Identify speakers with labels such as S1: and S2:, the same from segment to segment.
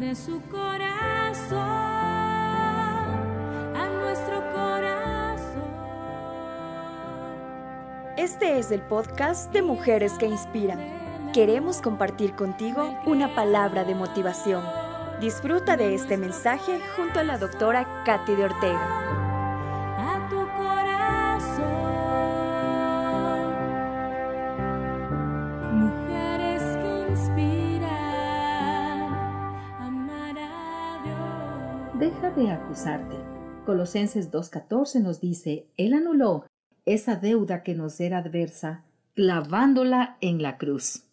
S1: de su corazón a nuestro corazón.
S2: Este es el podcast de Mujeres que Inspiran. Queremos compartir contigo una palabra de motivación. Disfruta de este mensaje junto a la doctora Katy de Ortega.
S1: a tu corazón. Mujeres que inspiran
S3: Deja de acusarte. Colosenses 2.14 nos dice, Él anuló esa deuda que nos era adversa, clavándola en la cruz.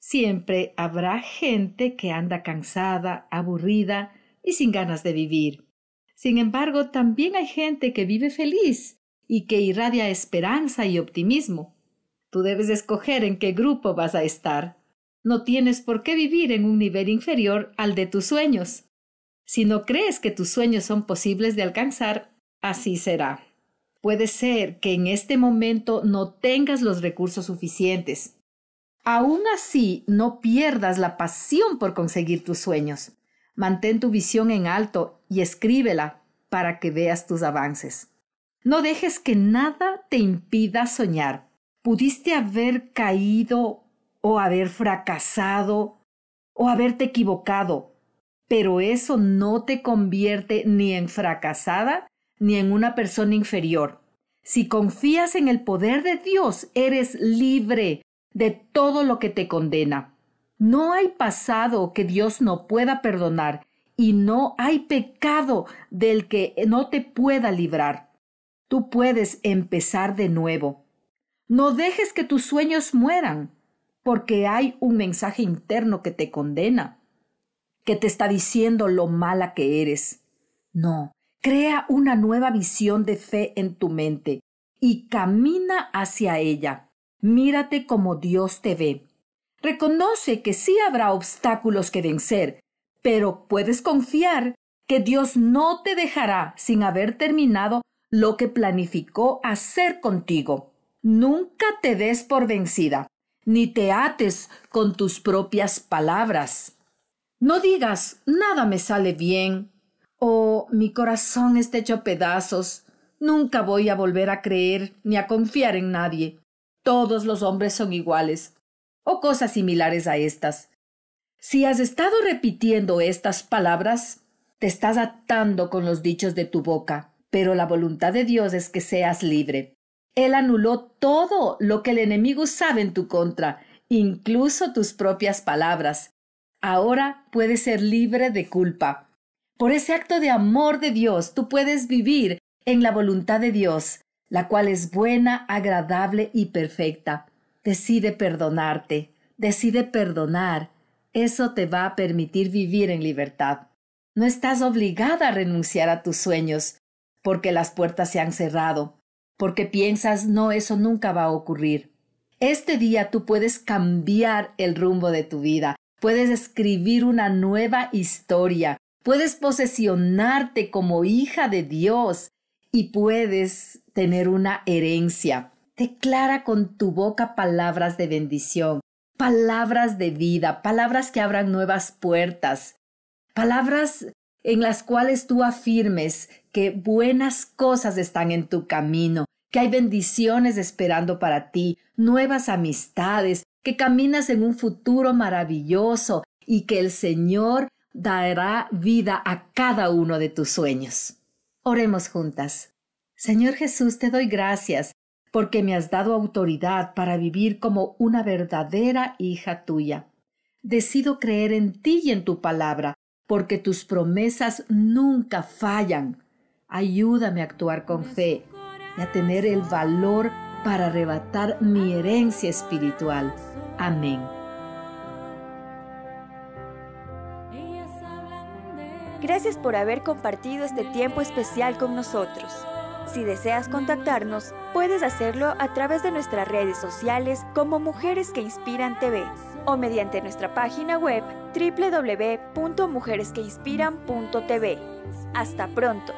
S3: Siempre habrá gente que anda cansada, aburrida y sin ganas de vivir. Sin embargo, también hay gente que vive feliz y que irradia esperanza y optimismo. Tú debes escoger en qué grupo vas a estar. No tienes por qué vivir en un nivel inferior al de tus sueños. Si no crees que tus sueños son posibles de alcanzar, así será. Puede ser que en este momento no tengas los recursos suficientes. Aún así, no pierdas la pasión por conseguir tus sueños. Mantén tu visión en alto y escríbela para que veas tus avances. No dejes que nada te impida soñar. Pudiste haber caído o haber fracasado o haberte equivocado, pero eso no te convierte ni en fracasada ni en una persona inferior. Si confías en el poder de Dios, eres libre de todo lo que te condena. No hay pasado que Dios no pueda perdonar y no hay pecado del que no te pueda librar. Tú puedes empezar de nuevo. No dejes que tus sueños mueran, porque hay un mensaje interno que te condena, que te está diciendo lo mala que eres. No, crea una nueva visión de fe en tu mente y camina hacia ella. Mírate como Dios te ve. Reconoce que sí habrá obstáculos que vencer, pero puedes confiar que Dios no te dejará sin haber terminado lo que planificó hacer contigo. Nunca te des por vencida, ni te ates con tus propias palabras. No digas nada me sale bien o mi corazón está hecho pedazos. Nunca voy a volver a creer ni a confiar en nadie. Todos los hombres son iguales o cosas similares a estas. Si has estado repitiendo estas palabras, te estás atando con los dichos de tu boca, pero la voluntad de Dios es que seas libre. Él anuló todo lo que el enemigo sabe en tu contra, incluso tus propias palabras. Ahora puedes ser libre de culpa. Por ese acto de amor de Dios, tú puedes vivir en la voluntad de Dios, la cual es buena, agradable y perfecta. Decide perdonarte, decide perdonar. Eso te va a permitir vivir en libertad. No estás obligada a renunciar a tus sueños, porque las puertas se han cerrado, porque piensas no, eso nunca va a ocurrir. Este día tú puedes cambiar el rumbo de tu vida, puedes escribir una nueva historia, puedes posesionarte como hija de Dios y puedes tener una herencia. Declara con tu boca palabras de bendición, palabras de vida, palabras que abran nuevas puertas, palabras en las cuales tú afirmes que buenas cosas están en tu camino, que hay bendiciones esperando para ti, nuevas amistades, que caminas en un futuro maravilloso y que el Señor dará vida a cada uno de tus sueños. Oremos juntas. Señor Jesús, te doy gracias porque me has dado autoridad para vivir como una verdadera hija tuya. Decido creer en ti y en tu palabra, porque tus promesas nunca fallan. Ayúdame a actuar con fe y a tener el valor para arrebatar mi herencia espiritual. Amén.
S2: Gracias por haber compartido este tiempo especial con nosotros. Si deseas contactarnos, puedes hacerlo a través de nuestras redes sociales como Mujeres que Inspiran TV o mediante nuestra página web www.mujeresqueinspiran.tv. Hasta pronto.